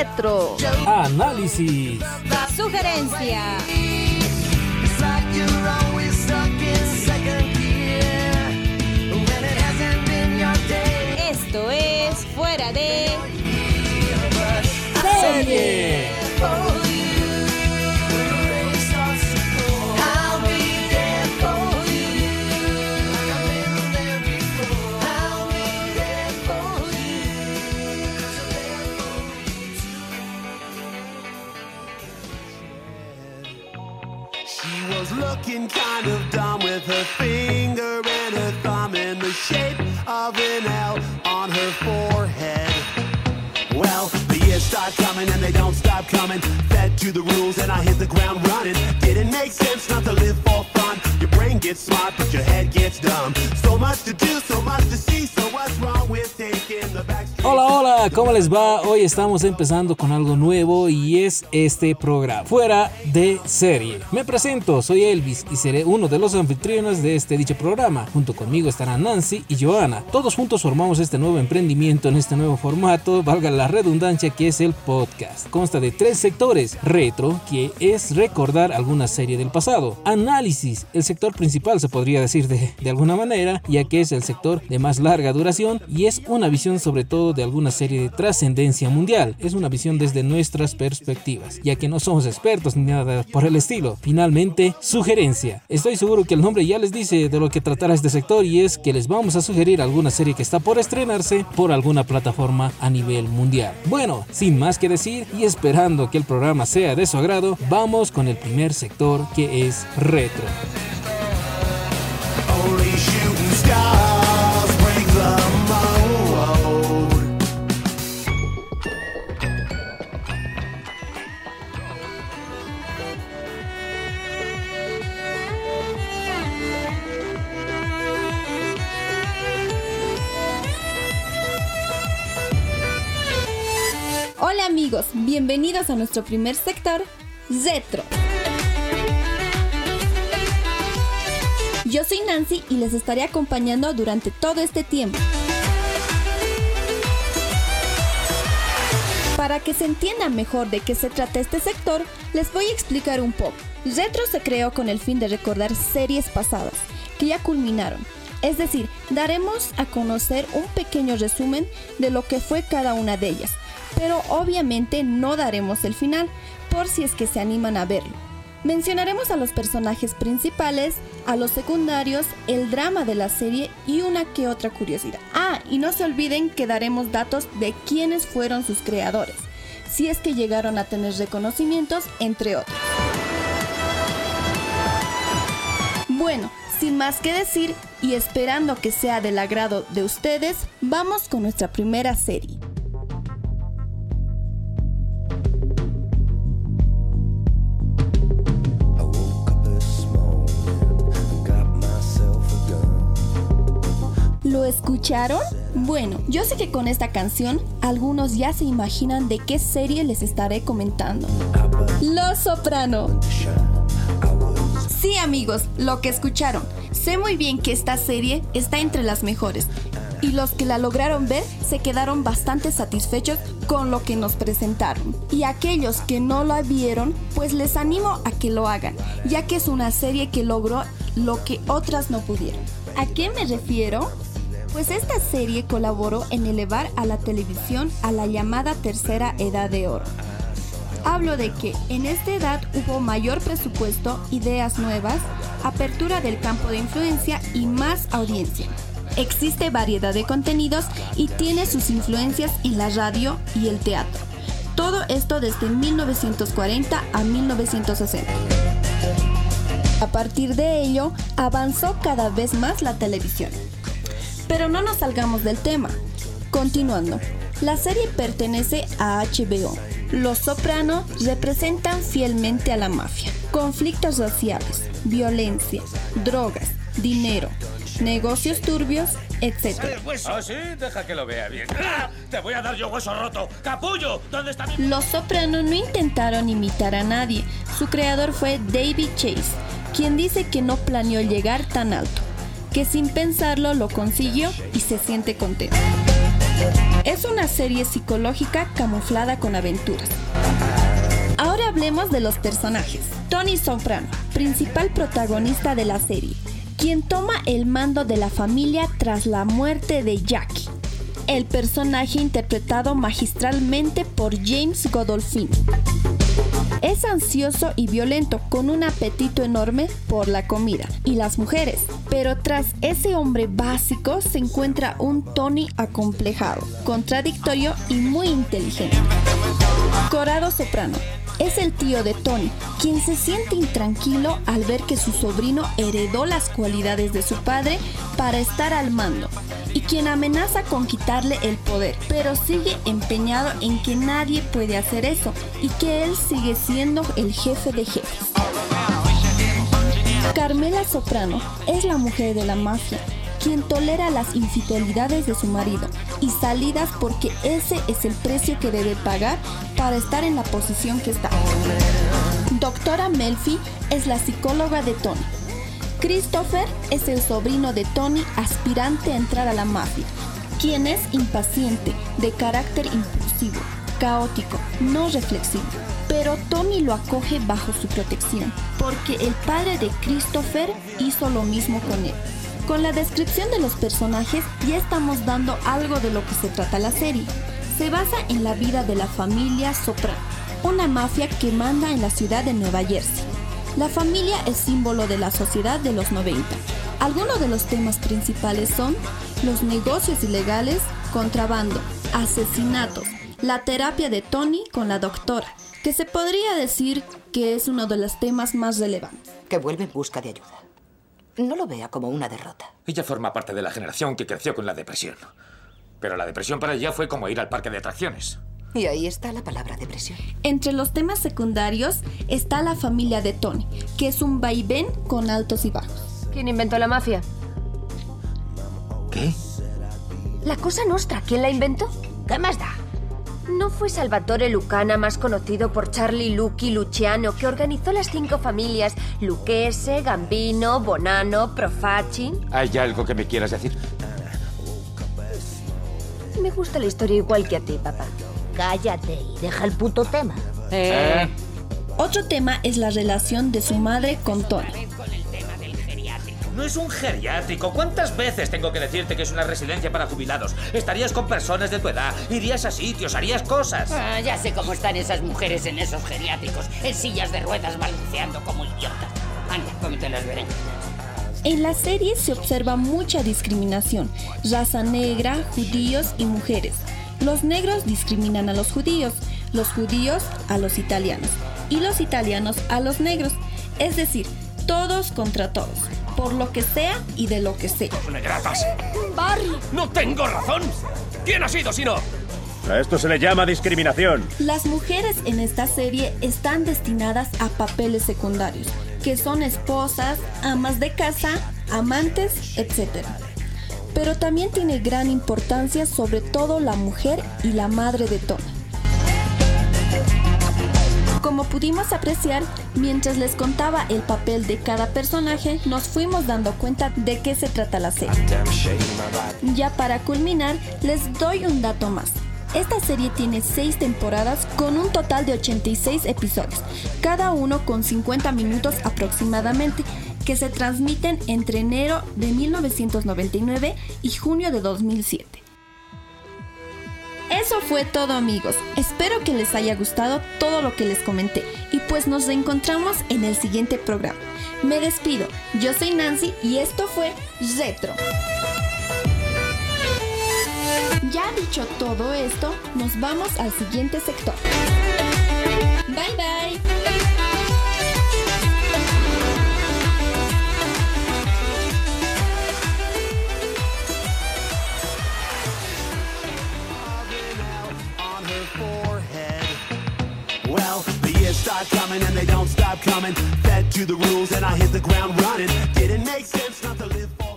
Retro. Análisis. Sugerencia. Years coming and they don't stop coming. Fed to the rules and I hit the ground running. Didn't make sense not to live for fun. Your brain gets smart, but your head gets dumb. So much to do, so much to see. So what's wrong with Hola, hola, ¿cómo les va? Hoy estamos empezando con algo nuevo y es este programa, Fuera de Serie. Me presento, soy Elvis y seré uno de los anfitriones de este dicho programa. Junto conmigo estarán Nancy y Joana. Todos juntos formamos este nuevo emprendimiento en este nuevo formato, valga la redundancia que es el podcast. Consta de tres sectores. Retro, que es recordar alguna serie del pasado. Análisis, el sector principal se podría decir de, de alguna manera, ya que es el sector de más larga duración y es una visión sobre todo de alguna serie de trascendencia mundial. Es una visión desde nuestras perspectivas, ya que no somos expertos ni nada por el estilo. Finalmente, sugerencia. Estoy seguro que el nombre ya les dice de lo que tratará este sector y es que les vamos a sugerir alguna serie que está por estrenarse por alguna plataforma a nivel mundial. Bueno, sin más que decir y esperando que el programa sea de su agrado, vamos con el primer sector que es retro. Bienvenidos a nuestro primer sector, Retro. Yo soy Nancy y les estaré acompañando durante todo este tiempo. Para que se entienda mejor de qué se trata este sector, les voy a explicar un poco. Retro se creó con el fin de recordar series pasadas, que ya culminaron. Es decir, daremos a conocer un pequeño resumen de lo que fue cada una de ellas, pero obviamente no daremos el final, por si es que se animan a verlo. Mencionaremos a los personajes principales, a los secundarios, el drama de la serie y una que otra curiosidad. Ah, y no se olviden que daremos datos de quiénes fueron sus creadores, si es que llegaron a tener reconocimientos, entre otros. Bueno, sin más que decir y esperando que sea del agrado de ustedes, vamos con nuestra primera serie. ¿Lo escucharon? Bueno, yo sé que con esta canción algunos ya se imaginan de qué serie les estaré comentando. Los Soprano. Sí amigos, lo que escucharon. Sé muy bien que esta serie está entre las mejores. Y los que la lograron ver se quedaron bastante satisfechos con lo que nos presentaron. Y aquellos que no la vieron, pues les animo a que lo hagan, ya que es una serie que logró lo que otras no pudieron. ¿A qué me refiero? Pues esta serie colaboró en elevar a la televisión a la llamada tercera edad de oro. Hablo de que en esta edad hubo mayor presupuesto, ideas nuevas, apertura del campo de influencia y más audiencia. Existe variedad de contenidos y tiene sus influencias en la radio y el teatro. Todo esto desde 1940 a 1960. A partir de ello, avanzó cada vez más la televisión. Pero no nos salgamos del tema. Continuando, la serie pertenece a HBO. Los Soprano representan fielmente a la mafia. Conflictos raciales, violencia, drogas, dinero, negocios turbios, etc. ¿Ah, sí? Deja que lo vea bien. ¡Ah! ¡Te voy a dar yo hueso roto! ¡Capullo! ¿Dónde está mi...? Los Soprano no intentaron imitar a nadie. Su creador fue David Chase, quien dice que no planeó llegar tan alto, que sin pensarlo lo consiguió y se siente contento. Es una serie psicológica camuflada con aventuras. Ahora hablemos de los personajes. Tony Soprano, principal protagonista de la serie, quien toma el mando de la familia tras la muerte de Jackie. El personaje interpretado magistralmente por James Godolphin. Es ansioso y violento con un apetito enorme por la comida y las mujeres. Pero tras ese hombre básico se encuentra un Tony acomplejado, contradictorio y muy inteligente. Corado Soprano. Es el tío de Tony, quien se siente intranquilo al ver que su sobrino heredó las cualidades de su padre para estar al mando y quien amenaza con quitarle el poder, pero sigue empeñado en que nadie puede hacer eso y que él sigue siendo el jefe de jefes. Carmela Soprano es la mujer de la mafia, quien tolera las infidelidades de su marido y salidas porque ese es el precio que debe pagar para estar en la posición que está. Doctora Melfi es la psicóloga de Tony. Christopher es el sobrino de Tony aspirante a entrar a la mafia, quien es impaciente, de carácter impulsivo, caótico, no reflexivo. Pero Tony lo acoge bajo su protección, porque el padre de Christopher hizo lo mismo con él. Con la descripción de los personajes ya estamos dando algo de lo que se trata la serie. Se basa en la vida de la familia Soprano, una mafia que manda en la ciudad de Nueva Jersey. La familia es símbolo de la sociedad de los 90. Algunos de los temas principales son los negocios ilegales, contrabando, asesinatos, la terapia de Tony con la doctora, que se podría decir que es uno de los temas más relevantes. que vuelve en busca de ayuda. No lo vea como una derrota. Ella forma parte de la generación que creció con la depresión. Pero la depresión para ella fue como ir al parque de atracciones. Y ahí está la palabra depresión. Entre los temas secundarios está la familia de Tony, que es un vaivén con altos y bajos. ¿Quién inventó la mafia? ¿Qué? La cosa nostra, ¿quién la inventó? ¿Qué más da? ¿No fue Salvatore Lucana, más conocido por Charlie Lucchi Luciano, que organizó las cinco familias Lucchese, Gambino, Bonanno, Profaci? ¿Hay algo que me quieras decir? Me gusta la historia igual que a ti, papá. Cállate y deja el puto tema. ¿Eh? Otro tema es la relación de su madre con Tony. No es un geriátrico. ¿Cuántas veces tengo que decirte que es una residencia para jubilados? Estarías con personas de tu edad, irías a sitios, harías cosas. Ah, ya sé cómo están esas mujeres en esos geriátricos, en sillas de ruedas balanceando como idiotas. Anda, cómete las berenjenas. En la serie se observa mucha discriminación, raza negra, judíos y mujeres. Los negros discriminan a los judíos, los judíos a los italianos y los italianos a los negros. Es decir, todos contra todos, por lo que sea y de lo que sea. ¡Negratas! ¡Barry! ¡No tengo razón! ¿Quién ha sido si no? A esto se le llama discriminación. Las mujeres en esta serie están destinadas a papeles secundarios, que son esposas, amas de casa, amantes, etc. Pero también tiene gran importancia sobre todo la mujer y la madre de Tony. Como pudimos apreciar, mientras les contaba el papel de cada personaje, nos fuimos dando cuenta de qué se trata la serie. Ya para culminar, les doy un dato más. Esta serie tiene 6 temporadas con un total de 86 episodios, cada uno con 50 minutos aproximadamente, que se transmiten entre enero de 1999 y junio de 2007. Eso fue todo amigos, espero que les haya gustado todo lo que les comenté y pues nos reencontramos en el siguiente programa. Me despido, yo soy Nancy y esto fue Retro. Ya dicho todo esto, nos vamos al siguiente sector. Bye bye.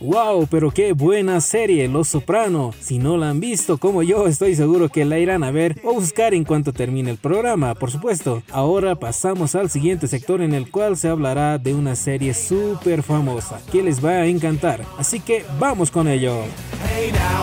Wow, pero qué buena serie, Los Soprano. Si no la han visto como yo, estoy seguro que la irán a ver o buscar en cuanto termine el programa, por supuesto. Ahora pasamos al siguiente sector en el cual se hablará de una serie súper famosa que les va a encantar. Así que vamos con ello. Hey, now,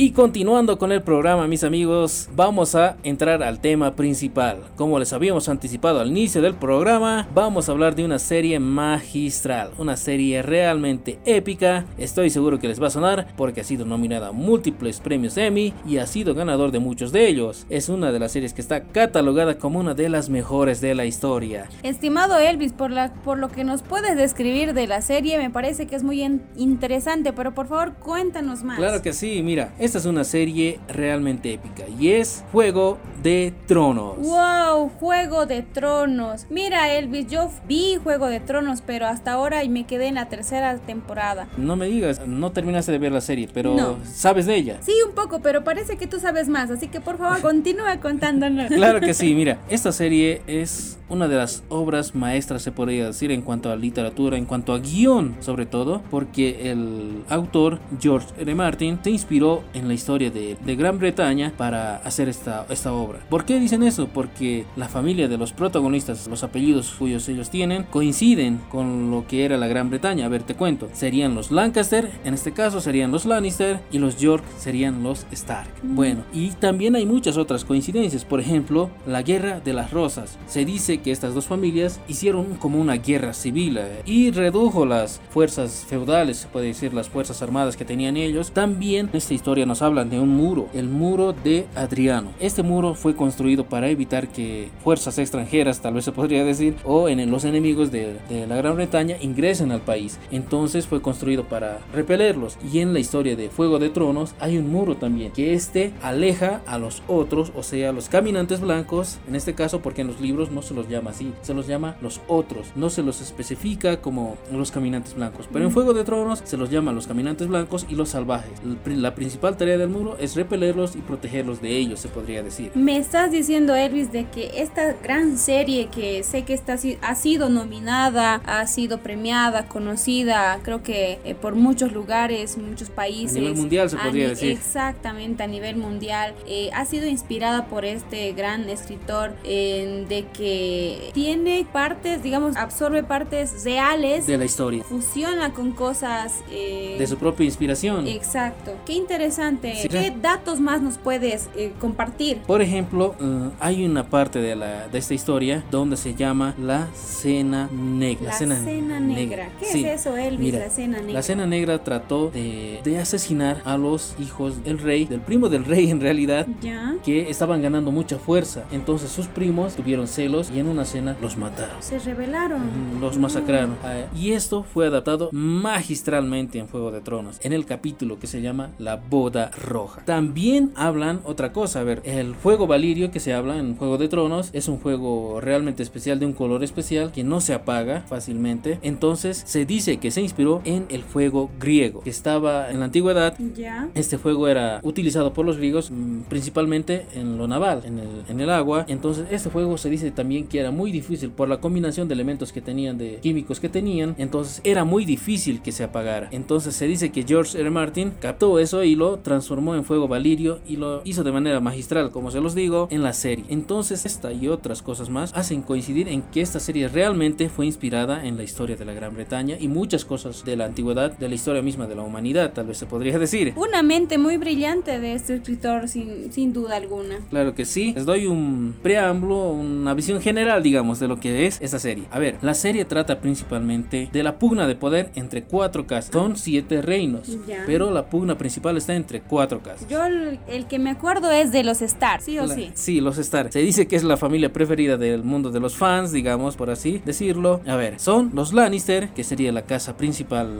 Y continuando con el programa, mis amigos, vamos a entrar al tema principal. Como les habíamos anticipado al inicio del programa, vamos a hablar de una serie magistral, una serie realmente épica. Estoy seguro que les va a sonar porque ha sido nominada a múltiples premios Emmy y ha sido ganador de muchos de ellos. Es una de las series que está catalogada como una de las mejores de la historia. Estimado Elvis, por, la, por lo que nos puedes describir de la serie, me parece que es muy in- interesante, pero por favor cuéntanos más. Claro que sí, mira, esta es una serie realmente épica y es Juego de Tronos. Wow, Juego de Tronos. Mira, Elvis, yo vi Juego de Tronos, pero hasta ahora me quedé en la tercera temporada. No me digas, no terminaste de ver la serie, pero No. ¿sabes de ella? Sí, un poco, pero parece que tú sabes más, así que por favor continúa contándonos. Claro que sí, mira, esta serie es una de las obras maestras, se podría decir, en cuanto a literatura, en cuanto a guion, sobre todo, porque el autor George R. Martin se inspiró en la historia de, de Gran Bretaña para hacer esta, esta obra. ¿Por qué dicen eso? Porque la familia de los protagonistas, los apellidos cuyos ellos tienen, coinciden con lo que era la Gran Bretaña. A ver, te cuento. Serían los Lancaster, en este caso serían los Lannister, y los York serían los Stark. Bueno, y también hay muchas otras coincidencias. Por ejemplo, la Guerra de las Rosas. Se dice que estas dos familias hicieron como una guerra civil eh, y redujo las fuerzas feudales, se puede decir, las fuerzas armadas que tenían ellos. También esta historia nos habla de un muro, el muro de Adriano. Este muro fue construido para evitar que fuerzas extranjeras, tal vez se podría decir, o en los enemigos de, de la Gran Bretaña ingresen al país. Entonces fue construido para repelerlos. Y en la historia de Fuego de Tronos hay un muro también, que este aleja a los otros, o sea, los caminantes blancos, en este caso porque en los libros no se los llama así, se los llama los otros, no se los especifica como los caminantes blancos, pero en Fuego de Tronos se los llama los caminantes blancos y los salvajes. La principal tarea del muro es repelerlos y protegerlos de ellos, se podría decir. Me estás diciendo, Elvis, de que esta gran serie que sé que está, ha sido nominada, ha sido premiada, conocida, creo que eh, por muchos lugares, muchos países. nivel mundial, se a podría decir. Exactamente, a nivel mundial. eh, ha sido inspirada por este gran escritor eh, de que tiene partes, digamos, absorbe partes reales, De la historia, fusiona con cosas... eh, de su propia inspiración. Exacto, qué interesante. Sí. ¿Qué datos más nos puedes eh, compartir? Por ejemplo, eh, hay una parte de, la, de esta historia donde se llama la cena negra. La cena negra. ¿Qué Sí. es eso, Elvis? Mira, la cena negra. La cena negra trató de, de asesinar a los hijos del rey, del primo del rey en realidad, Ya. que estaban ganando mucha fuerza. Entonces sus primos tuvieron celos y en una cena los mataron. Se rebelaron. Mm, Los masacraron. Ah, Y esto fue adaptado magistralmente en Fuego de Tronos, en el capítulo que se llama La Boda Roja. También hablan otra cosa, a ver, el fuego valirio que se habla en Juego de Tronos es un fuego realmente especial de un color especial que no se apaga fácilmente. Entonces se dice que se inspiró en el fuego griego que estaba en la antigüedad Ya. este fuego era utilizado por los griegos mm, principalmente en lo naval, en el, en el agua. Entonces este fuego se dice también que era muy difícil por la combinación de elementos que tenían, de químicos que tenían. Entonces era muy difícil que se apagara. Entonces se dice que George R. Martin captó eso y lo transformó en fuego valirio y lo hizo de manera magistral, como se los digo, en la serie. Entonces esta y otras cosas más hacen coincidir en que esta serie realmente fue inspirada en la historia de la Gran Bretaña y muchas cosas de la antigüedad, de la historia misma de la humanidad, tal vez se podría decir. Una mente muy brillante de este escritor, sin, sin duda alguna. Claro que sí. Les doy un preámbulo, una visión general, digamos, de lo que es esta serie. A ver, la serie trata principalmente de la pugna de poder entre cuatro casas. Son siete reinos, Ya. pero la pugna principal está entre cuatro casas. Yo el, el que me acuerdo es de los Stark, sí o La- sí. los Stark. Se dice que es la familia preferida del mundo de los fans, digamos, por así decirlo. A ver, son los Lannister, que sería la casa principal,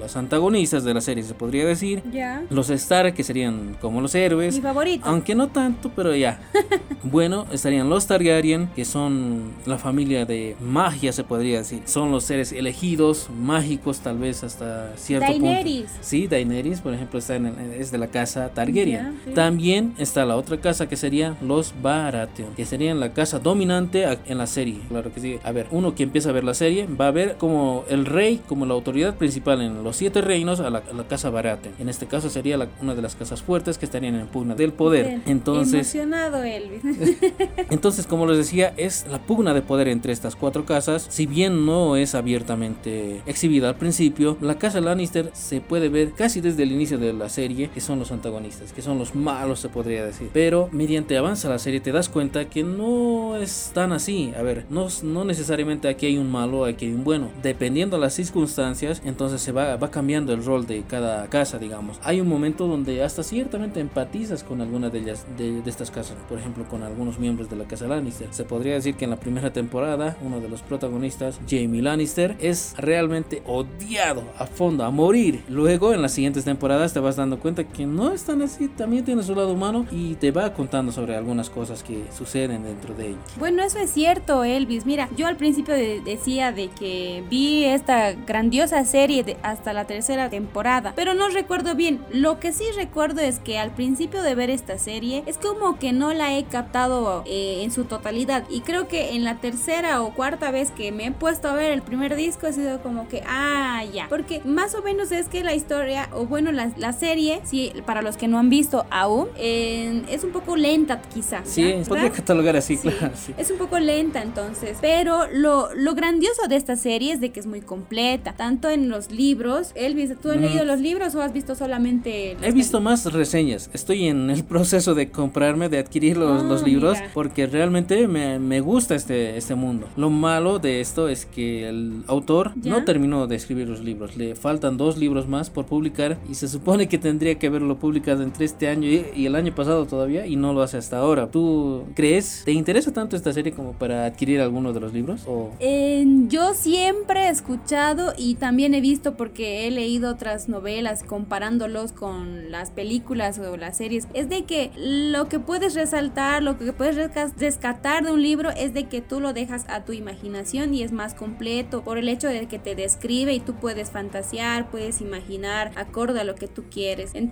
los antagonistas de la serie, se podría decir. Ya. Los Stark, que serían como los héroes. Mi favorito. Aunque no tanto, pero ya. bueno, estarían los Targaryen, que son la familia de magia, se podría decir. Son los seres elegidos, mágicos, tal vez hasta cierto Daenerys. punto. Sí, Daenerys, por ejemplo, está en el- es de la casa Targaryen. Sí. También está la otra casa que sería serían los Baratheon, que serían la casa dominante en la serie. Claro que sí. A ver, uno que empieza a ver la serie va a ver como el rey, como la autoridad principal en los siete reinos a la, a la casa Baratheon. En este caso sería la- una de las casas fuertes que estarían en pugna del poder. Bien. Entonces, Emocionado, Elvis. entonces, como les decía, es la pugna de poder entre estas cuatro casas. Si bien no es abiertamente exhibida al principio, la casa Lannister se puede ver casi desde el inicio de la serie que son los antagonistas, que son los malos, se podría decir. Pero mediante avanza la serie te das cuenta que no es tan así. A ver, no, no necesariamente aquí hay un malo, aquí hay un bueno. Dependiendo de las circunstancias, entonces se va, va cambiando el rol de cada casa, digamos. Hay un momento donde hasta ciertamente empatizas con alguna de ellas, de, de estas casas. Por ejemplo, con algunos miembros de la casa Lannister. Se podría decir que en la primera temporada, uno de los protagonistas, Jamie Lannister, es realmente odiado a fondo, a morir. Luego, en las siguientes temporadas, te vas dando cuenta que no es tan así. También tiene su lado humano y te va contando sobre algunas cosas que suceden dentro de ella. Bueno, eso es cierto, Elvis. Mira, yo al principio de- decía de que vi esta grandiosa serie hasta la tercera temporada, pero no recuerdo bien. Lo que sí recuerdo es que al principio de ver esta serie es como que no la he captado eh, en su totalidad y creo que en la tercera o cuarta vez que me he puesto a ver el primer disco ha sido como que, ah, ya, porque más o menos es que la historia, o bueno, la, la serie, sí, para los que no han visto aún, eh, es un poco lenta quizá. Sí, ¿ya? podría ¿verdad? catalogar así, Sí, claro. sí. Es un poco lenta entonces, pero lo, lo grandioso de esta serie es de que es muy completa, tanto en los libros. Elvis, ¿tú has Mm. leído los libros o has visto solamente He visto más reseñas. Estoy en el proceso de comprarme, de adquirir los, Ah, los libros, mira. porque realmente me, me gusta este, este mundo. Lo malo de esto es que el autor ¿Ya? no terminó de escribir los libros. Le faltan dos libros más por publicar y se supone que tendría que haberlo publicado entre este año y, el año pasado todavía y no lo hace hasta ahora. ¿Tú crees? ¿Te interesa tanto esta serie como para adquirir alguno de los libros? ¿O Eh, yo siempre he escuchado y también he visto porque he leído otras novelas comparándolos con las películas o las series. Es de que lo que puedes resaltar, lo que puedes resca- rescatar de un libro es de que tú lo dejas a tu imaginación y es más completo por el hecho de que te describe y tú puedes fantasear, puedes imaginar acorde a lo que tú quieres. Entonces,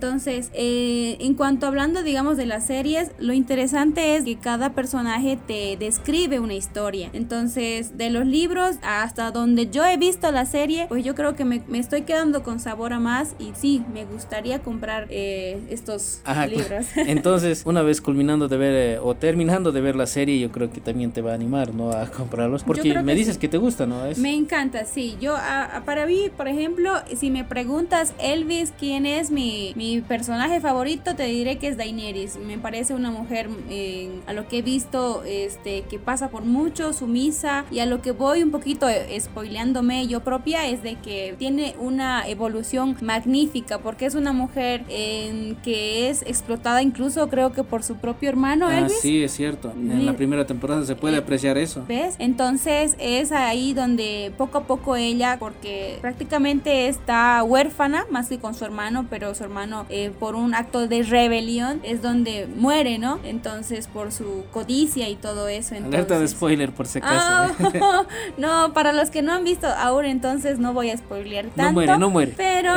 eh, en cuanto hablando, digamos, de las series, lo interesante es que cada personaje te describe una historia. Entonces, de los libros hasta donde yo he visto la serie, pues yo creo que me, me estoy quedando con sabor a más y sí, me gustaría comprar eh, estos Ajá, libros. Entonces, una vez culminando de ver eh, o terminando de ver la serie, yo creo que también te va a animar, ¿no? A comprarlos. Porque me dices sí. que te gusta, ¿no? Es... Me encanta, sí. Yo, a- a- para mí, por ejemplo, si me preguntas, Elvis, ¿quién es mi, mi personaje favorito? Te diré que es Daenerys. Me parece una mujer, eh, a lo que he visto, este, que pasa por mucho, sumisa, y a lo que voy un poquito eh, spoileándome yo propia, es de que tiene una evolución magnífica, porque es una mujer eh, que es explotada incluso, creo que por su propio hermano, Ah, Elvis. sí, es cierto. En la primera temporada se puede Eh, apreciar eso. ¿Ves? Entonces es ahí donde poco a poco ella, porque prácticamente está huérfana, más que con su hermano, pero su hermano eh, por un acto de rebelión es donde muere, ¿no? Entonces por su codicia y todo eso. Entonces... Alerta de spoiler, por si acaso. Ah, no, para los que no han visto aún, entonces no voy a spoilear tanto. muere, no muere. Pero,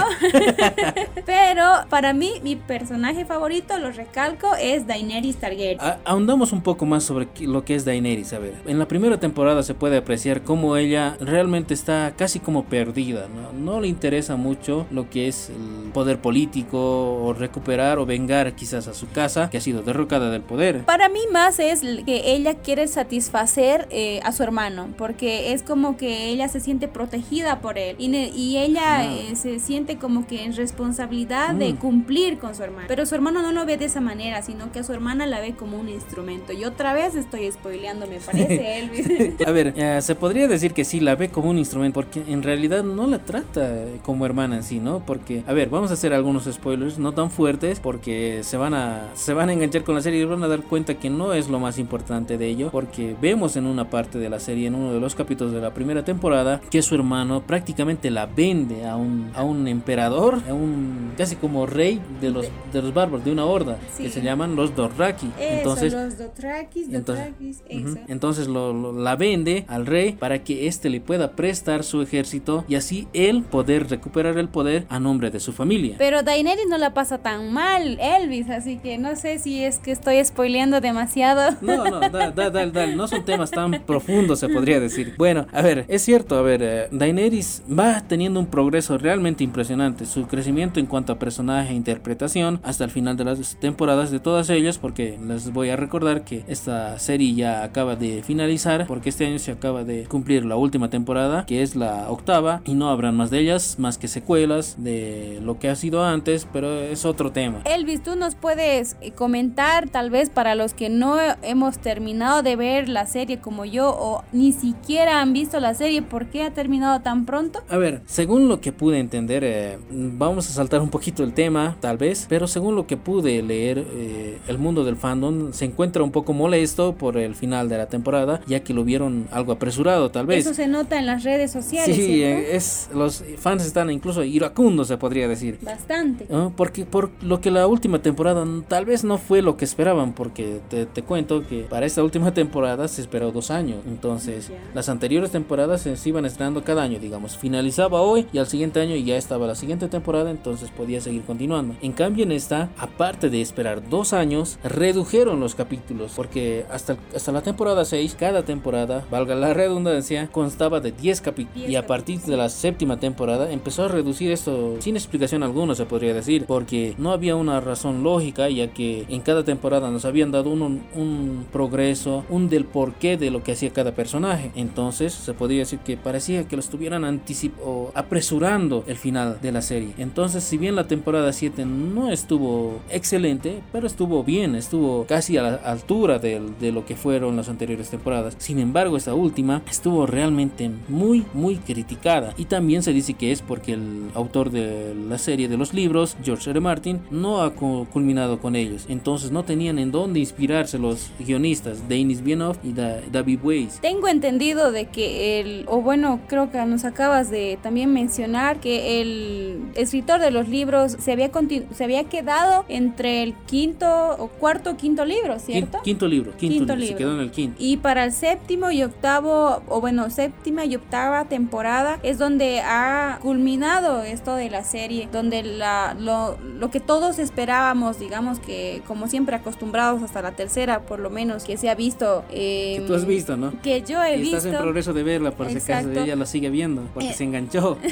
pero para mí, mi personaje favorito, lo recalco, es Daenerys Targaryen. Ahondamos un poco más sobre lo que es Daenerys. A ver, en la primera temporada se puede apreciar cómo ella realmente está casi como perdida. ¿no? no le interesa mucho lo que es el poder político o recuperar o vengar quizás a su casa que ha sido derrocada del poder. Para mí más es que ella quiere satisfacer eh, a su hermano, porque es como que ella se siente protegida por él y, y ella Ah. eh, se siente como que en responsabilidad de Mm. cumplir con su hermano. Pero su hermano no lo ve de esa manera, sino que a su hermana la ve como un instrumento. Y otra vez estoy spoileando, me parece, Elvis. A ver, eh, se podría decir que sí, la ve como un instrumento, porque en realidad no la trata como hermana en sí, ¿no? Porque, a ver, vamos a hacer algunos spoilers, no tan fuertes, porque se van a, se van a enganchar con la serie y van a dar cuenta que no es lo más importante de ello, porque vemos en una parte de la serie, en uno de los capítulos de la primera temporada, que su hermano prácticamente la vende a un, a un emperador, a un casi como rey de los, de los bárbaros, de una horda, que se llaman los Dothraki. Entonces, los Dothrakis, entonces. Entonces lo, lo- la vende al rey para que éste le pueda prestar su ejército y así él poder recuperar el poder a nombre de su familia. familia. Pero Daenerys no la pasa tan mal, Elvis, así que no sé si es que estoy spoileando demasiado. No, no, dale, dale, dale, no son temas tan profundos, se podría decir. Bueno, a ver, es cierto, a ver, eh, Daenerys va teniendo un progreso realmente impresionante. Su crecimiento en cuanto a personaje e interpretación hasta el final de las temporadas de todas ellas, porque les voy a recordar que esta serie ya acaba de finalizar, porque este año se acaba de cumplir la última temporada, que es la octava, y no habrán más de ellas, más que secuelas de lo que ha sido antes, pero es otro tema. Elvis, tú nos puedes comentar, tal vez para los que no hemos terminado de ver la serie como yo, o ni siquiera han visto la serie, ¿por qué ha terminado tan pronto? A ver, según lo que pude entender, eh, vamos a saltar un poquito el tema, tal vez, pero según lo que pude leer, eh, el mundo del fandom se encuentra un poco molesto por el final de la temporada, ya que lo vieron algo apresurado, tal vez. Eso se nota en las redes sociales. Sí, ¿cierto? eh, es los fans están incluso iracundos, se podría decir. Bastante. ¿no? Porque por lo que la última temporada tal vez no fue lo que esperaban, porque te, te cuento que para esta última temporada se esperó dos años. Entonces, las anteriores temporadas se se iban estrenando cada año, digamos. Finalizaba hoy y al siguiente año ya estaba la siguiente temporada, entonces podía seguir continuando. En cambio, en esta, aparte de esperar dos años, redujeron los capítulos, porque hasta, hasta la temporada 6, cada temporada, valga la redundancia, constaba de 10 capítulos. Y a partir de la séptima temporada empezó a reducir esto sin explicación alguna, se podría decir, porque no había una razón lógica, ya que en cada temporada nos habían dado un, progreso, un del porqué de lo que hacía cada personaje. Entonces se podría decir que parecía que lo estuvieran anticip o apresurando el final de la serie. Entonces, si bien la temporada 7 no estuvo excelente, pero estuvo bien, estuvo casi a la altura de, de lo que fueron las anteriores temporadas. Sin embargo, esta última estuvo realmente muy, muy criticada. Y también se dice que es porque el autor de la serie de los libros, George R. Martin, no ha cu- culminado con ellos. Entonces no tenían en dónde inspirarse los guionistas, Denis Bienoff y Da- David Weiss. Tengo entendido de que el, o bueno, creo que nos acabas de también mencionar que el escritor de los libros se había, se había quedado entre el quinto o cuarto o quinto libro, ¿cierto? Quin- Quinto libro, quinto, Quinto libro, se quedó en el quinto. Y para el séptimo y octavo, o bueno, séptima y octava temporada es donde ha culminado esto de la serie, donde la, lo, lo que todos esperábamos, digamos que como siempre acostumbrados hasta la tercera, por lo menos que se ha visto. eh, Que tú has visto, ¿no? Que yo he Y visto. estás en progreso de verla, por si acaso ella lo sigue viendo, porque Eh. se enganchó.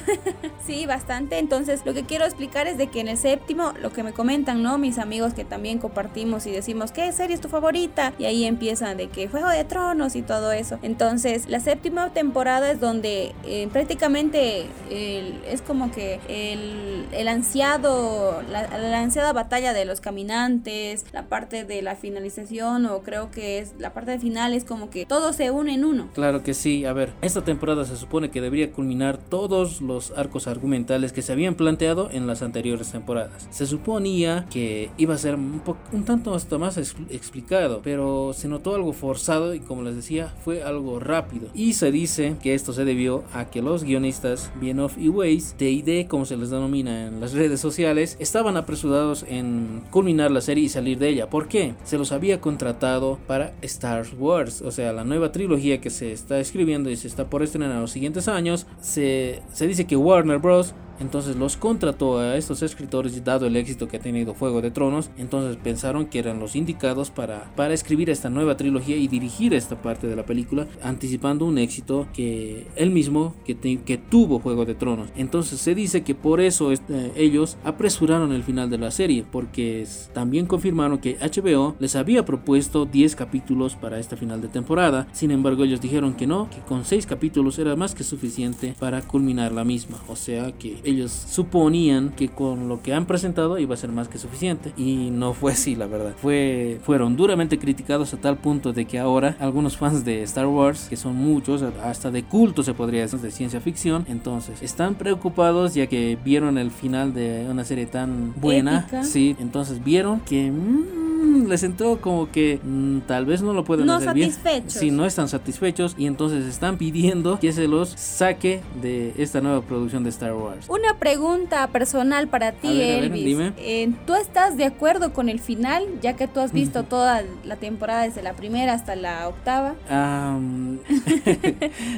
Sí, bastante. Entonces, lo que quiero explicar es de que en el séptimo, lo que me comentan, ¿no? Mis amigos que también compartimos y decimos, ¿qué serie es tu favorita? Y ahí empiezan de que Juego de Tronos y todo eso. Entonces, la séptima temporada es donde eh, prácticamente el- es como que el, el ansiado, la, la batalla de los caminantes, la parte de la finalización, o creo que es la parte final, es como que todo se une en uno. Claro que sí, a ver, esta temporada se supone que debería culminar todos los arcos argumentales que se habían planteado en las anteriores temporadas. Se suponía que iba a ser un, tanto hasta más ex- explicado, pero se notó algo forzado y como les decía, fue algo rápido. Y se dice que esto se debió a que los guionistas Bienoff y Weiss, D&D como se les denomina en las redes sociales, estaban apresurados en culminar la serie y salir de ella. ¿Por qué? Se los había contratado para Star Wars, o sea, la nueva trilogía que se está escribiendo y se está por estrenar en los siguientes años. Se, se dice que Warner Bros. Entonces los contrató a estos escritores dado el éxito que ha tenido Juego de Tronos. Entonces pensaron que eran los indicados para, para escribir esta nueva trilogía y dirigir esta parte de la película, anticipando un éxito que él mismo que, te- que tuvo Juego de Tronos. Entonces se dice que por eso este, ellos apresuraron el final de la serie, porque también confirmaron que HBO les había propuesto 10 capítulos para esta final de temporada. Sin embargo, ellos dijeron que no, que con 6 capítulos era más que suficiente para culminar la misma. O sea que ellos suponían que con lo que han presentado iba a ser más que suficiente. Y no fue así, la verdad. Fue, fueron duramente criticados a tal punto de que ahora algunos fans de Star Wars, que son muchos, hasta de culto se podría decir, de ciencia ficción, entonces están preocupados ya que vieron el final de una serie tan buena. Épica. Sí, entonces vieron que... mm, mm, les entró como que mm, tal vez no lo pueden No hacer bien. satisfechos. Sí, no están satisfechos y entonces están pidiendo que se los saque de esta nueva producción de Star Wars. Una pregunta personal para ti, ver, ver, Elvis. dime. Eh, ¿Tú estás de acuerdo con el final, ya que tú has visto toda la temporada desde la primera hasta la octava? Am,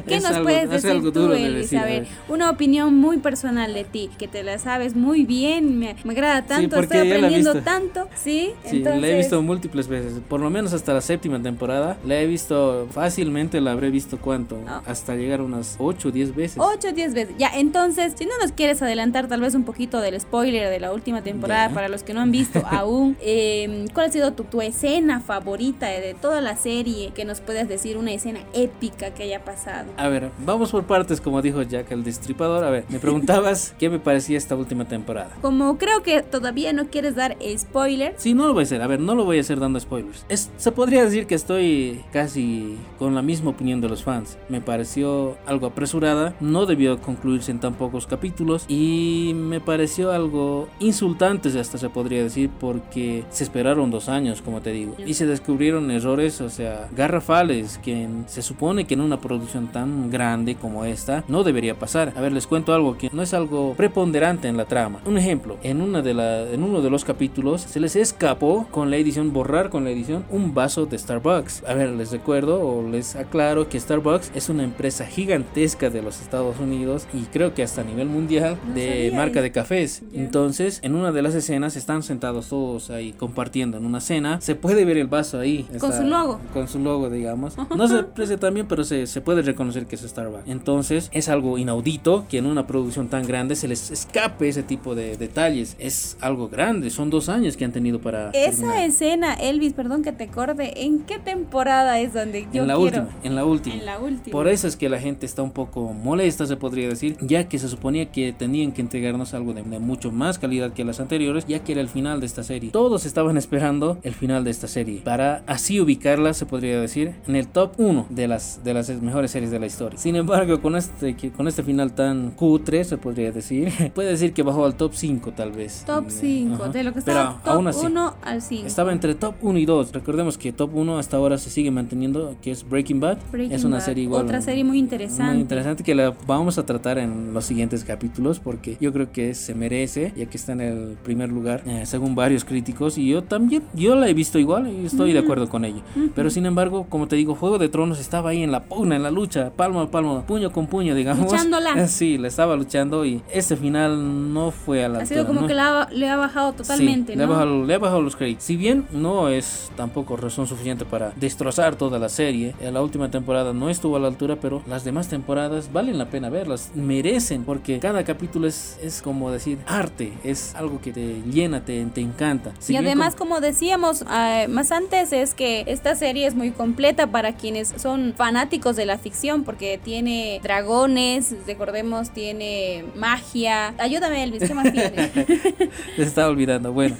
¿Qué nos algo- puedes es decir tú, de Elvis? decir, a a ver, ver. una opinión muy personal de ti, que te la sabes muy bien, me, me agrada tanto, porque estoy aprendiendo tanto, ¿sí? Sí, la he visto múltiples veces, por lo menos hasta la séptima temporada. La he visto fácilmente, la habré visto cuánto, Ah. hasta llegar unas 8 o 10 veces. 8 o 10 veces. Ya, entonces, si no nos quieres adelantar tal vez un poquito del spoiler de la última temporada para los que no han visto aún, eh, ¿cuál ha sido tu, tu escena favorita de, de toda la serie? Que nos puedas decir una escena épica que haya pasado. A ver, vamos por partes, como dijo Jack el Destripador. A ver, me preguntabas qué me parecía esta última temporada. Como creo que todavía no quieres dar spoiler, Sí, no lo voy a hacer. A ver, no lo voy a hacer dando spoilers. Se podría decir que estoy casi con la misma opinión de los fans. Me pareció algo apresurada, no debió concluirse en tan pocos capítulos y me pareció algo insultante, hasta se podría decir, porque se esperaron dos años, como te digo, y se descubrieron errores, o sea, garrafales, que se supone que en una producción tan grande como esta no debería pasar. A ver, les cuento algo que no es algo preponderante en la trama. Un ejemplo, en, una de la, en uno de los capítulos se les escapó con la edición, borrar con la edición, un vaso de Starbucks. A ver, les recuerdo o les aclaro que Starbucks es una empresa gigantesca de los Estados Unidos y creo que hasta a nivel mundial No de sabía marca de cafés. Ya. Entonces, en una de las escenas están sentados todos ahí compartiendo en una cena. Se puede ver el vaso ahí. Con su logo. Con su logo, digamos. No se aprecia también, pero se, se puede reconocer que es Starbucks. Entonces, es algo inaudito que en una producción tan grande se les escape ese tipo de detalles. Es algo grande. Son dos años que han tenido para. esa terminar. escena, Elvis, perdón que te corte, ¿en qué temporada es donde yo en la quiero? última, en la última. En la última. Por eso es que la gente está un poco molesta, se podría decir, ya que se suponía que tenían que entregarnos algo de, de mucho más calidad que las anteriores, ya que era el final de esta serie. Todos estaban esperando el final de esta serie, para así ubicarla, se podría decir, en el top 1 de las, de las mejores series de la historia. Sin embargo, con este, con este final tan cutre, se podría decir, puede decir que bajó al top 5 tal vez. Top Mm, 5, ajá. de lo que Pero aún top así, 1 al 5. Estaba entre top 1 y 2. Recordemos que top 1 hasta ahora se sigue manteniendo, que es Breaking Bad. Breaking es una Bad, serie igual. Otra serie muy interesante. Muy interesante que la vamos a tratar en los siguientes capítulos porque yo creo que se merece, ya que está en el primer lugar, eh, según varios críticos. Y yo también, yo la he visto igual y estoy de acuerdo con ella. Pero sin embargo, como te digo, Juego de Tronos estaba ahí en la pugna, en la lucha, palmo a palmo, puño con puño, digamos. Luchándola. Sí, la estaba luchando y este final no fue a la altura. sido como ¿no? que le ha, le ha bajado totalmente, Sí, le, ha ¿no? bajado, le ha bajado los créditos. Si bien no es tampoco razón suficiente para destrozar toda la serie, eh, la última temporada no estuvo a la altura, pero las demás temporadas valen la pena verlas, merecen, porque cada capítulo es, es como decir arte, es algo que te llena, te, te encanta. Si y además, como- como decíamos ah, más antes, es que esta serie es muy completa para quienes son fanáticos de la ficción, porque tiene dragones, recordemos, tiene magia. Ayúdame, Elvis, ¿qué más tiene? Se estaba olvidando. Bueno,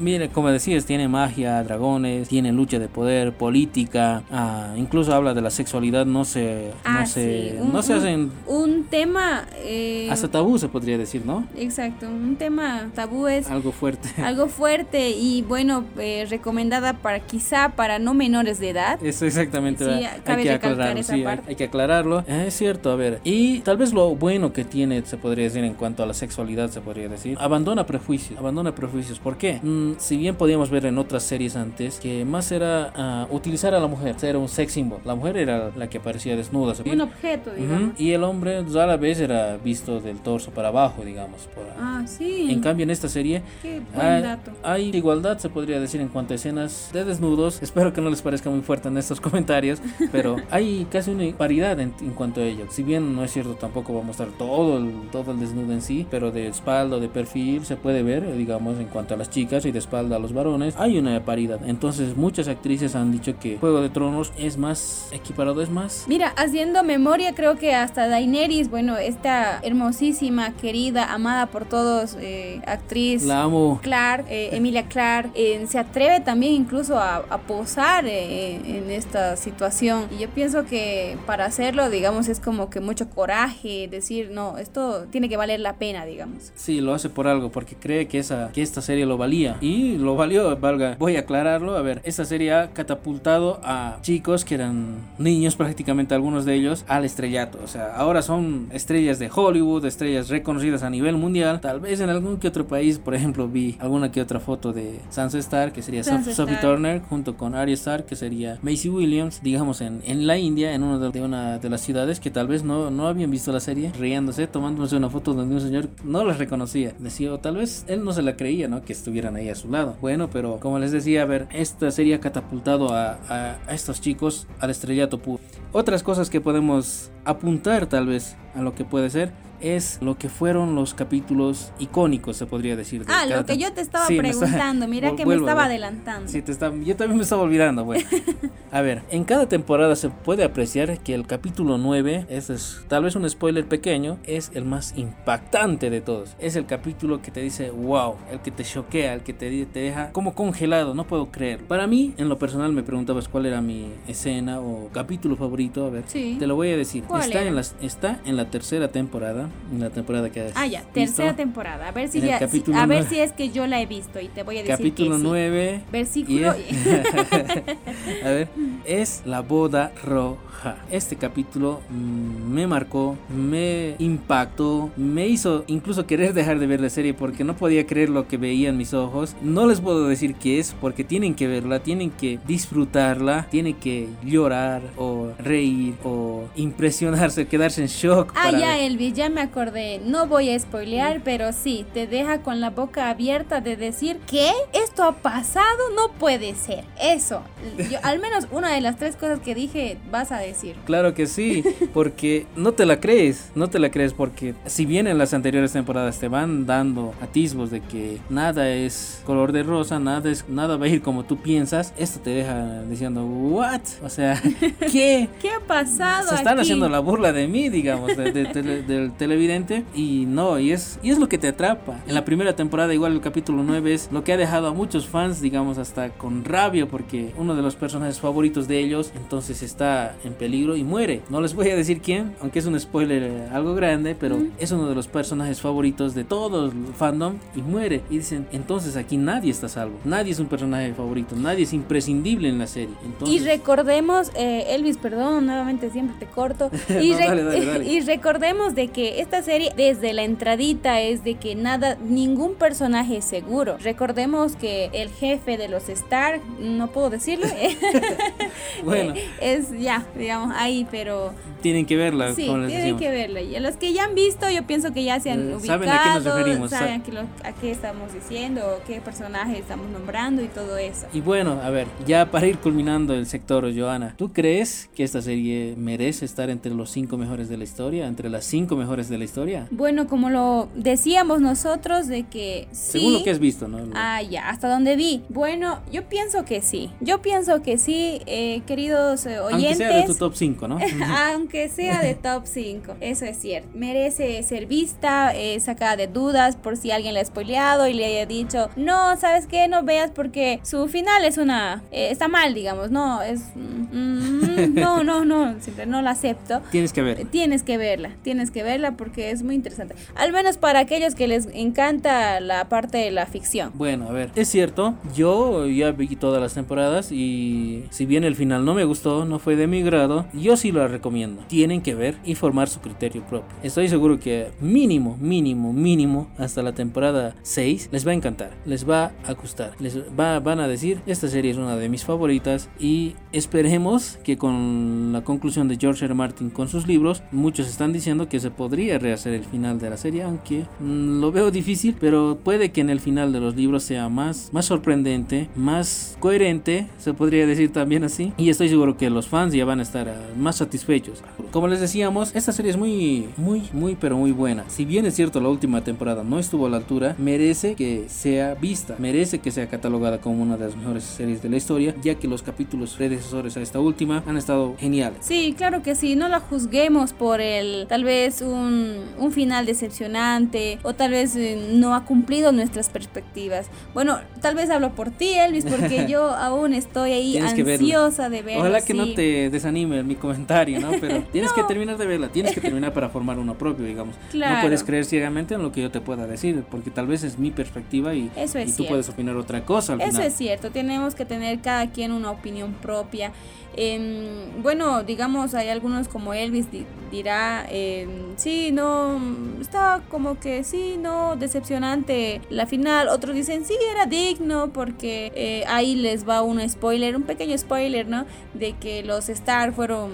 mire, como decías, tiene magia, dragones, tiene lucha de poder, política, ah, incluso habla de la sexualidad, no se, Ah, no se, sí, un- no se un- hacen Un tema. eh, hasta tabú se podría decir, ¿no? Exacto, un tema tabú es Algo fuerte. algo fuerte y bueno, eh, recomendada para quizá para no menores de edad. Eso exactamente. Sí, hay que aclararlo. sí, hay- hay que aclararlo. Es cierto, a ver. Y tal vez lo bueno que tiene, se podría decir, en cuanto a la sexualidad, se podría decir. Abandona prejuicios. Abandona prejuicios. ¿Por qué? Mm, si bien podíamos ver en otras series antes que más era ah, utilizar a la mujer, ser un sex symbol. La mujer era la que aparecía desnuda. Un objeto, digamos. Y el hombre a la vez era visto del torso para abajo, digamos. por- Ah, sí. En cambio, en esta serie Qué buen hay, dato. hay igualdad, se podría decir, en cuanto a escenas de desnudos. Espero que no les parezca muy fuerte en estos comentarios, pero hay casi una paridad en, en cuanto a ello. Si bien no es cierto, tampoco va a mostrar todo el, todo el desnudo en sí, pero de espalda de perfil se puede ver, digamos, en cuanto a las chicas y de espalda a los varones, hay una paridad. Entonces, muchas actrices han dicho que Juego de Tronos es más equiparado, es más Mira, haciendo memoria, creo que hasta Daenerys, bueno, esta hermosísima, querida, amada por todos, eh, actriz La amo. Clark, eh, Emilia Clark, eh, se atreve también incluso a, a posar eh, en esta situación. Y yo pienso que para hacerlo, digamos, es como que mucho coraje, decir, no, esto tiene que valer la pena, digamos. Sí, lo hace por algo, porque cree que esa que esta serie lo valía. Y lo valió valga, voy a aclararlo. A ver, esta serie ha catapultado a chicos que eran niños prácticamente algunos de ellos al estrellato. O sea, ahora son estrellas de Hollywood, estrellas reconocidas a nivel mundial. Tal vez en algún que otro país, por ejemplo, vi alguna que otra foto de Sansa Stark, que sería Sansa Sophie Stark. Turner, junto con Arya Stark, que sería Macy Williams, digamos en, en la India, en una de, de una de las ciudades que tal vez no, no habían visto la serie, riéndose, tomándose una foto donde un señor no las reconocía. Decía, o tal vez él no se la creía, ¿no? Que estuvieran ahí a su lado. Bueno, pero como les decía, a ver, esta serie ha catapultado a- a estos chicos al estrellato puro. Otras cosas que podemos apuntar tal vez a lo que puede ser es lo que fueron los capítulos icónicos, se podría decir. de Ah, lo que yo te estaba Sí, está- preguntando, mira que me estaba adelantando. Sí, te está- yo también me estaba olvidando, bueno. A ver, en cada temporada se puede apreciar que el capítulo 9, ese es tal vez un spoiler pequeño, es el más impactante de todos. Es el capítulo que te dice, wow, el que te choquea, el que te, te deja como congelado, no puedo creer. Para mí, en lo personal, me preguntabas cuál era mi escena o capítulo favorito. A ver, Sí. te lo voy a decir. ¿Cuál Está era? en, las, está en la tercera temporada, en la temporada que has Ah, ya, visto. tercera temporada. A ver si ya, si- a ver si es que yo la he visto y te voy a decir Capítulo que sí. 9. Versículo. a ver, es la boda roja. Este capítulo mm, me marcó, me impactó, me hizo incluso querer dejar de ver la serie porque no podía creer lo que veía en mis ojos. No les puedo decir qué es porque tienen que verla, tienen que disfrutarla, tienen que llorar o reír o impresionarse, quedarse en shock. Ah, para ya, ver. Elvis, ya me acordé. No voy a spoilear, pero sí, te deja con la boca abierta de decir, ¿qué? ¿Esto ha pasado? No puede ser. Eso. Yo, al menos una de las tres cosas que dije, vas a decir. Claro que sí, porque no te la crees, no te la crees porque si bien en las anteriores temporadas te van dando atisbos de que nada es color de rosa, nada es nada va a ir como tú piensas, esto te deja diciendo what, o sea, ¿qué? ¿Qué ha pasado Se están aquí? haciendo la burla de mí, digamos, de- de tele- del televidente y no, y es y es lo que te atrapa. En la primera temporada igual el capítulo 9 es lo que ha dejado a muchos fans, digamos, hasta con rabia porque uno de los personajes favoritos de ellos entonces está en peligro y muere. No les voy a decir quién, aunque es un spoiler eh, algo grande, pero es uno de los personajes favoritos de todo el fandom y muere. Y dicen, entonces aquí nadie está salvo. Nadie es un personaje favorito, nadie es imprescindible en la serie. Entonces, Y recordemos, eh, Elvis, perdón, nuevamente siempre te corto. Y, No, re- dale, dale, dale. y recordemos de que esta serie, desde la entradita, es de que nada, ningún personaje es seguro. Recordemos que el jefe de los Stark, no puedo decirlo, eh, bueno, es ya, digamos, ahí, pero tienen que verla. sí, tienen que verla. Y los que ya han visto, yo pienso que ya se han Eh, ubicado, saben a qué nos referimos, sa- saben a qué, lo- a qué estamos diciendo, qué personaje estamos nombrando y todo eso. Y bueno, a ver, ya para ir culminando el sector, Joana, ¿tú crees que esta serie merece estar entre los cinco mejores de la historia? ¿Entre las cinco mejores de la historia? Bueno, como lo decíamos nosotros de que sí. Según lo que has visto, ¿no? Ah, ya, hasta donde vi. Bueno, yo pienso que sí. Yo pienso que sí, eh, queridos eh, Aunque oyentes. sea de tu top 5, ¿no? Aunque sea de top 5, eso es cierto. Merece ser vista, eh, sacada de dudas por si alguien le ha spoileado y le haya dicho, no, ¿sabes qué? No veas porque su final es una... está mal, digamos, no, es... mm, mm, no, no, no, siempre no la acepto. Tienes que ver. Tienes que verla, tienes que verla porque es muy interesante. Al menos para aquellos que les encanta la parte de la ficción. Bueno, a ver, es cierto, yo ya vi todas las temporadas y si bien el final no me gustó, no fue de mi grado, yo sí lo recomiendo. Tienen que ver y formar su criterio propio. Estoy seguro que mínimo, mínimo, mínimo, hasta la temporada 6 les va a encantar, les va a gustar, les va, van a decir, esta serie es una de mis favoritas y esperemos que con la conclusión de George R. R. Martin con sus libros, muchos están diciendo que se podría rehacer el final de la serie, aunque mm, lo veo difícil, pero puede que en el final de los libros sea más, más sorprendente, más coherente, se podría decir también así, y estoy seguro que los fans ya van a estar ah, más satisfechos. Como les decíamos, esta serie es muy, muy, muy, pero muy buena. Si bien es cierto la última temporada no estuvo a la altura, merece que sea vista, merece que sea catalogada como una de las mejores series de la historia, ya que los capítulos predecesores a esta última han estado geniales. Sí, claro que sí, no la juzguemos por el tal vez un, un final decepcionante o tal vez eh, no ha cumplido nuestras perspectivas. Bueno, tal vez hablo por ti, Elvis, porque yo aún estoy ahí Tienes verla. ansiosa de verlo. Ojalá que no te desanime mi comentario, ¿no? Pero tienes que terminar de verla, tienes que terminar para formar uno propio, digamos. No Claro. puedes creer ciegamente en lo que yo te pueda decir, porque tal vez es mi perspectiva y, Eso es y tú puedes opinar otra cosa al Eso final. es cierto, tenemos que tener cada quien una opinión propia. Em, bueno, digamos, hay algunos como Elvis di- dirá, em, sí, no, está como que sí, no, decepcionante la final. Otros dicen, sí, era digno porque eh, ahí les va un spoiler, un pequeño spoiler, ¿no? De que los Star fueron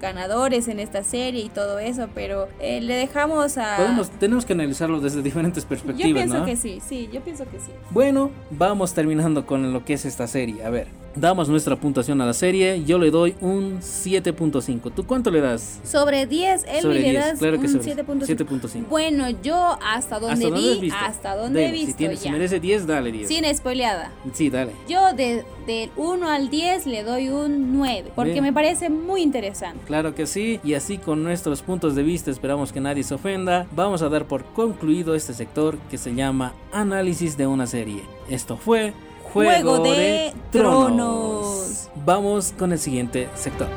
ganadores en esta serie y todo eso, pero eh, le dejamos a... Podemos, tenemos que analizarlo desde diferentes Yo perspectivas, pienso ¿no? que sí, sí, yo pienso que sí. Bueno, vamos terminando con lo que es esta serie. A ver, damos nuestra puntuación a la serie. Yo le doy un 7.5. ¿Tú cuánto le das? Sobre 10, Elvi Sobre le 10, das claro un sobre 7.5. 7.5. Bueno, yo hasta donde ¿Hasta dónde has vi, hasta donde he visto Si, tiene- si ya. merece 10, dale 10. Sin spoileada. Sí, dale. Yo de, del 1 al 10 le doy un 9, porque Bien. me parece muy interesante. Claro que sí, y así con nuestros puntos de vista esperamos que nadie se ofenda. Vamos a dar por concluido este sector que se llama análisis de una serie. Esto fue Juego, Juego de Tronos. Vamos con el siguiente sector.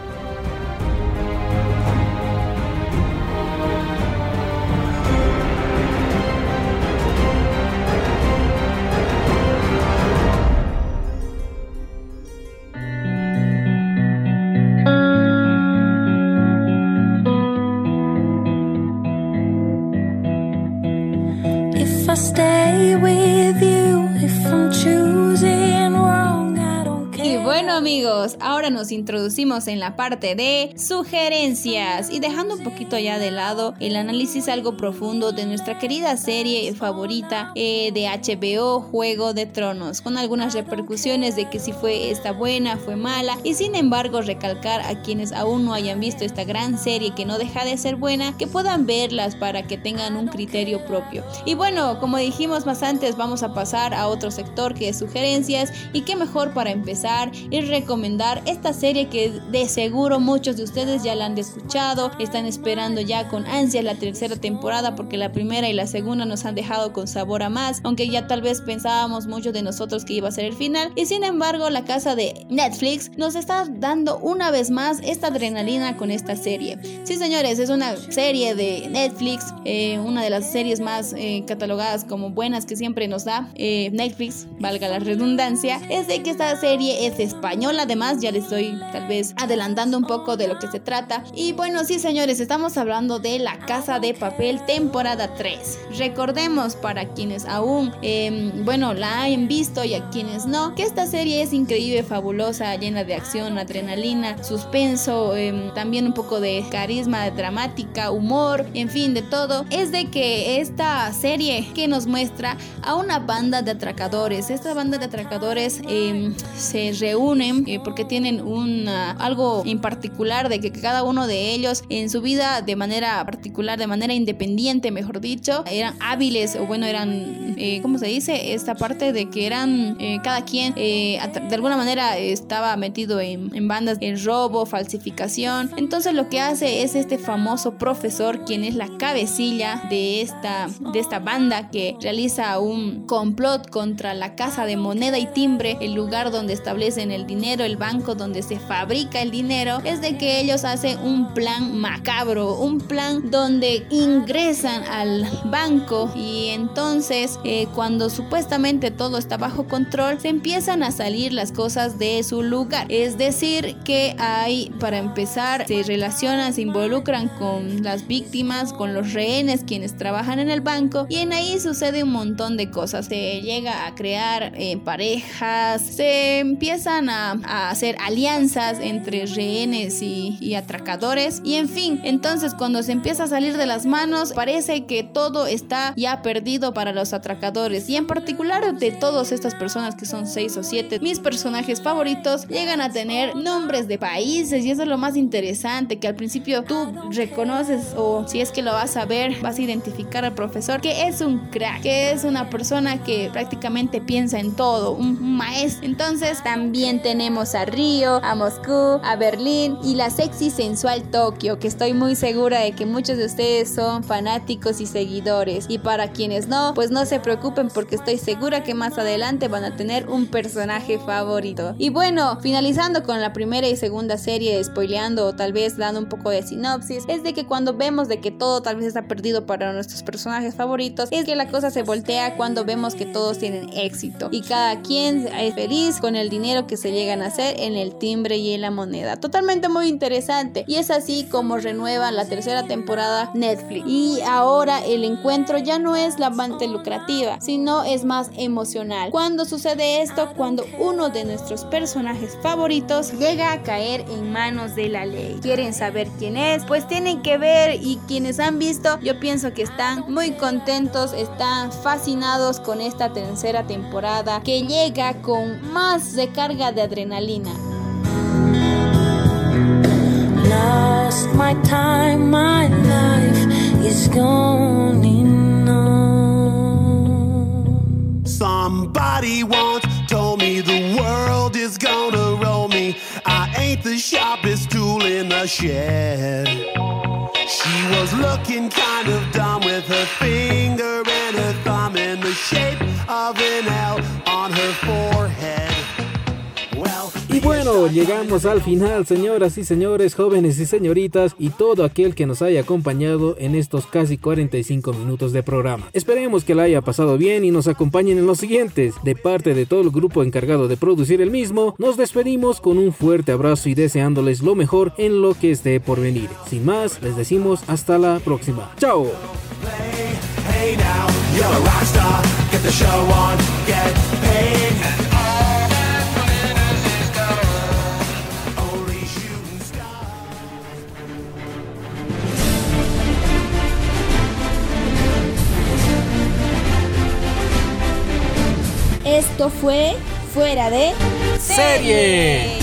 Nos introducimos en la parte de sugerencias y dejando un poquito ya de lado el análisis algo profundo de nuestra querida serie favorita eh, de HBO, Juego de Tronos, con algunas repercusiones de que si fue esta buena, fue mala y sin embargo recalcar a quienes aún no hayan visto esta gran serie que no deja de ser buena, que puedan verlas para que tengan un criterio propio. Y bueno, como dijimos más antes, vamos a pasar a otro sector que es sugerencias y qué mejor para empezar y recomendar esta serie que de seguro muchos de ustedes ya la han escuchado, están esperando ya con ansias la tercera temporada porque la primera y la segunda nos han dejado con sabor a más, aunque ya tal vez pensábamos muchos de nosotros que iba a ser el final y sin embargo la casa de Netflix nos está dando una vez más esta adrenalina con esta serie. Sí señores, es una serie de Netflix, eh, una de las series más eh, catalogadas como buenas que siempre nos da eh, Netflix, valga la redundancia, es de que esta serie es española además, ya les estoy tal vez adelantando un poco de lo que se trata. Y bueno, sí señores, estamos hablando de La Casa de Papel temporada 3. Recordemos para quienes aún, eh, bueno, la hayan visto y a quienes no, que esta serie es increíble, fabulosa, llena de acción, adrenalina, suspenso, eh, también un poco de carisma, dramática, humor, en fin, de todo. Es de que esta serie que nos muestra a una banda de atracadores, esta banda de atracadores eh, se reúnen eh, porque tienen una, algo en particular de que cada uno de ellos en su vida de manera particular, de manera independiente, mejor dicho, eran hábiles o bueno, eran, eh, ¿cómo se dice? Esta parte de que eran eh, cada quien eh, de alguna manera estaba metido en, en bandas en robo, falsificación. Entonces lo que hace es este famoso profesor quien es la cabecilla de esta, de esta banda que realiza un complot contra la casa de moneda y timbre, el lugar donde establecen el dinero, el banco donde se fabrica el dinero, es de que ellos hacen un plan macabro, un plan donde ingresan al banco y entonces eh, cuando supuestamente todo está bajo control, se empiezan a salir las cosas de su lugar. Es decir, que hay, para empezar, se relacionan, se involucran con las víctimas, con los rehenes, quienes trabajan en el banco y en ahí sucede un montón de cosas. Se llega a crear eh, parejas, se empiezan a, a hacer alianzas entre rehenes y, atracadores. Y en fin, entonces cuando se empieza a salir de las manos parece que todo está ya perdido para los atracadores. Y en particular de todas estas personas que son seis o siete, mis personajes favoritos llegan a tener nombres de países. Y eso es lo más interesante que al principio tú reconoces o si es que lo vas a ver vas a identificar al profesor que es un crack, que es una persona que prácticamente piensa en todo, un, maestro. Entonces también tenemos a A Moscú, a Berlín y la sexy sensual Tokio, que estoy muy segura de que muchos de ustedes son fanáticos y seguidores. Y para quienes no, pues no se preocupen porque estoy segura que más adelante van a tener un personaje favorito. Y bueno, finalizando con la primera y segunda serie, spoileando o tal vez dando un poco de sinopsis, es de que cuando vemos de que todo tal vez está perdido para nuestros personajes favoritos, es que la cosa se voltea cuando vemos que todos tienen éxito y cada quien es feliz con el dinero que se llegan a hacer en el timbre y en la moneda. Totalmente muy interesante y es así como renueva la tercera temporada Netflix. Y ahora el encuentro ya no es la parte lucrativa, sino es más emocional. Cuando sucede esto, cuando uno de nuestros personajes favoritos llega a caer en manos de la ley. ¿Quieren saber quién es? Pues tienen que ver y quienes han visto, yo pienso que están muy contentos, están fascinados con esta tercera temporada que llega con más recarga de adrenalina. Lost my time, my life is gone enough. Somebody once told me the world is gonna roll me. I ain't the sharpest tool in the shed. Llegamos al final, señoras y señores, jóvenes y señoritas, y todo aquel que nos haya acompañado en estos casi 45 minutos de programa. Esperemos que la haya pasado bien y nos acompañen en los siguientes. De parte de todo el grupo encargado de producir el mismo, nos despedimos con un fuerte abrazo y deseándoles lo mejor en lo que esté por venir. Sin más, les decimos hasta la próxima. ¡Chao! Esto fue Fuera de Serie.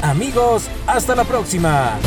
Amigos, hasta la próxima.